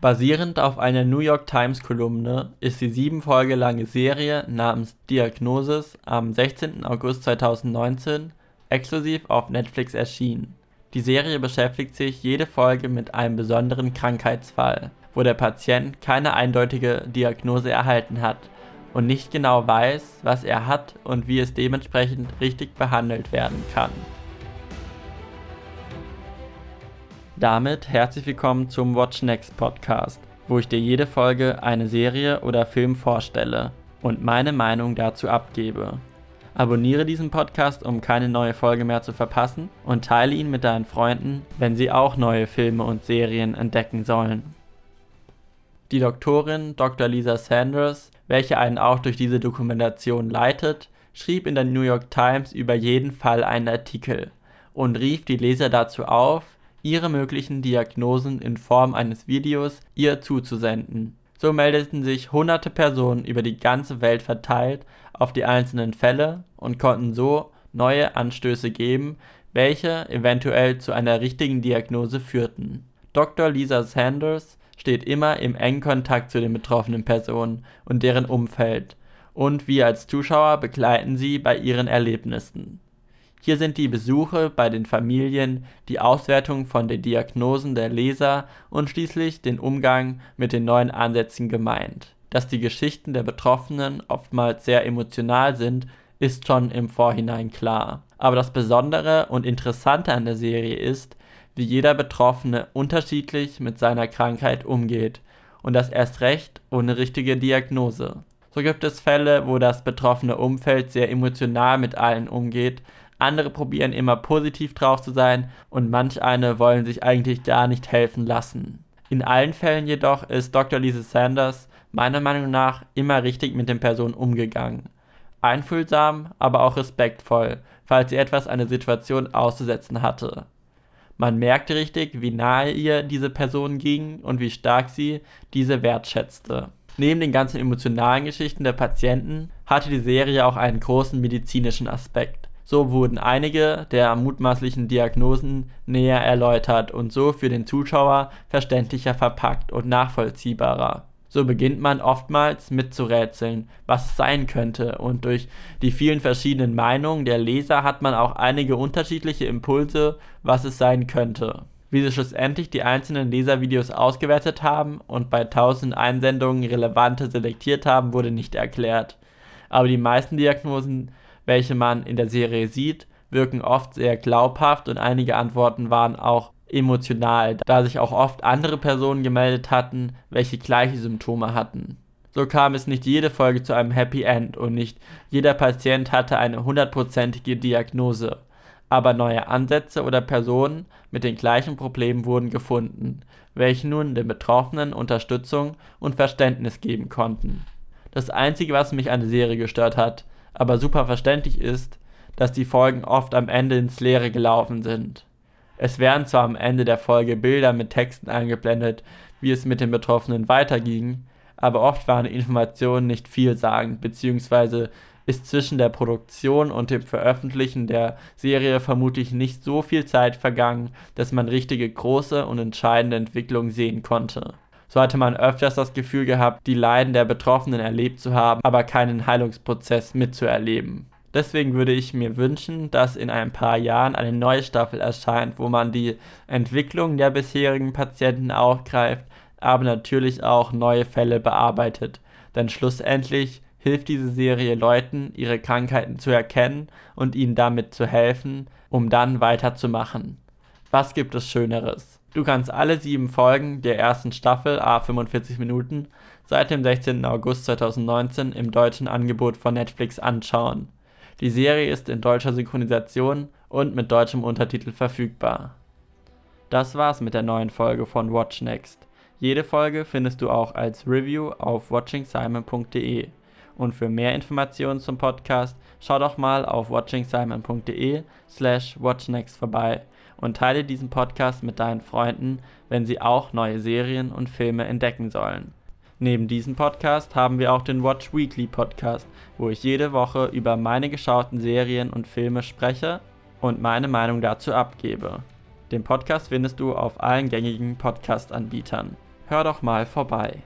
Basierend auf einer New York Times Kolumne ist die sieben Folge lange Serie namens Diagnosis am 16. August 2019 exklusiv auf Netflix erschienen. Die Serie beschäftigt sich jede Folge mit einem besonderen Krankheitsfall, wo der Patient keine eindeutige Diagnose erhalten hat und nicht genau weiß, was er hat und wie es dementsprechend richtig behandelt werden kann. Damit herzlich willkommen zum Watch Next Podcast, wo ich dir jede Folge eine Serie oder Film vorstelle und meine Meinung dazu abgebe. Abonniere diesen Podcast, um keine neue Folge mehr zu verpassen und teile ihn mit deinen Freunden, wenn sie auch neue Filme und Serien entdecken sollen. Die Doktorin Dr. Lisa Sanders, welche einen auch durch diese Dokumentation leitet, schrieb in der New York Times über jeden Fall einen Artikel und rief die Leser dazu auf, ihre möglichen Diagnosen in Form eines Videos ihr zuzusenden. So meldeten sich hunderte Personen über die ganze Welt verteilt auf die einzelnen Fälle und konnten so neue Anstöße geben, welche eventuell zu einer richtigen Diagnose führten. Dr. Lisa Sanders steht immer im engen Kontakt zu den betroffenen Personen und deren Umfeld, und wir als Zuschauer begleiten sie bei ihren Erlebnissen. Hier sind die Besuche bei den Familien, die Auswertung von den Diagnosen der Leser und schließlich den Umgang mit den neuen Ansätzen gemeint. Dass die Geschichten der Betroffenen oftmals sehr emotional sind, ist schon im Vorhinein klar. Aber das Besondere und Interessante an der Serie ist, wie jeder Betroffene unterschiedlich mit seiner Krankheit umgeht und das erst recht ohne richtige Diagnose. So gibt es Fälle, wo das betroffene Umfeld sehr emotional mit allen umgeht, andere probieren immer positiv drauf zu sein und manch eine wollen sich eigentlich gar nicht helfen lassen. In allen Fällen jedoch ist Dr. Lisa Sanders meiner Meinung nach immer richtig mit den Personen umgegangen. Einfühlsam, aber auch respektvoll, falls sie etwas eine Situation auszusetzen hatte. Man merkte richtig, wie nahe ihr diese Person ging und wie stark sie diese wertschätzte. Neben den ganzen emotionalen Geschichten der Patienten hatte die Serie auch einen großen medizinischen Aspekt. So wurden einige der mutmaßlichen Diagnosen näher erläutert und so für den Zuschauer verständlicher verpackt und nachvollziehbarer. So beginnt man oftmals mitzurätseln, was es sein könnte, und durch die vielen verschiedenen Meinungen der Leser hat man auch einige unterschiedliche Impulse, was es sein könnte. Wie sie schlussendlich die einzelnen Leservideos ausgewertet haben und bei 1000 Einsendungen relevante selektiert haben, wurde nicht erklärt. Aber die meisten Diagnosen welche man in der Serie sieht, wirken oft sehr glaubhaft und einige Antworten waren auch emotional, da sich auch oft andere Personen gemeldet hatten, welche gleiche Symptome hatten. So kam es nicht jede Folge zu einem Happy End und nicht jeder Patient hatte eine hundertprozentige Diagnose, aber neue Ansätze oder Personen mit den gleichen Problemen wurden gefunden, welche nun den Betroffenen Unterstützung und Verständnis geben konnten. Das Einzige, was mich an der Serie gestört hat, aber super verständlich ist, dass die Folgen oft am Ende ins Leere gelaufen sind. Es werden zwar am Ende der Folge Bilder mit Texten eingeblendet, wie es mit den Betroffenen weiterging, aber oft waren die Informationen nicht vielsagend, beziehungsweise ist zwischen der Produktion und dem Veröffentlichen der Serie vermutlich nicht so viel Zeit vergangen, dass man richtige große und entscheidende Entwicklungen sehen konnte so hatte man öfters das Gefühl gehabt, die Leiden der Betroffenen erlebt zu haben, aber keinen Heilungsprozess mitzuerleben. Deswegen würde ich mir wünschen, dass in ein paar Jahren eine neue Staffel erscheint, wo man die Entwicklung der bisherigen Patienten aufgreift, aber natürlich auch neue Fälle bearbeitet. Denn schlussendlich hilft diese Serie Leuten, ihre Krankheiten zu erkennen und ihnen damit zu helfen, um dann weiterzumachen. Was gibt es Schöneres? Du kannst alle sieben Folgen der ersten Staffel a 45 Minuten seit dem 16. August 2019 im deutschen Angebot von Netflix anschauen. Die Serie ist in deutscher Synchronisation und mit deutschem Untertitel verfügbar. Das war's mit der neuen Folge von Watch Next. Jede Folge findest du auch als Review auf watchingsimon.de. Und für mehr Informationen zum Podcast schau doch mal auf watchingsimon.de slash watchnext vorbei und teile diesen Podcast mit deinen Freunden, wenn sie auch neue Serien und Filme entdecken sollen. Neben diesem Podcast haben wir auch den Watch Weekly Podcast, wo ich jede Woche über meine geschauten Serien und Filme spreche und meine Meinung dazu abgebe. Den Podcast findest du auf allen gängigen Podcast-Anbietern. hör doch mal vorbei.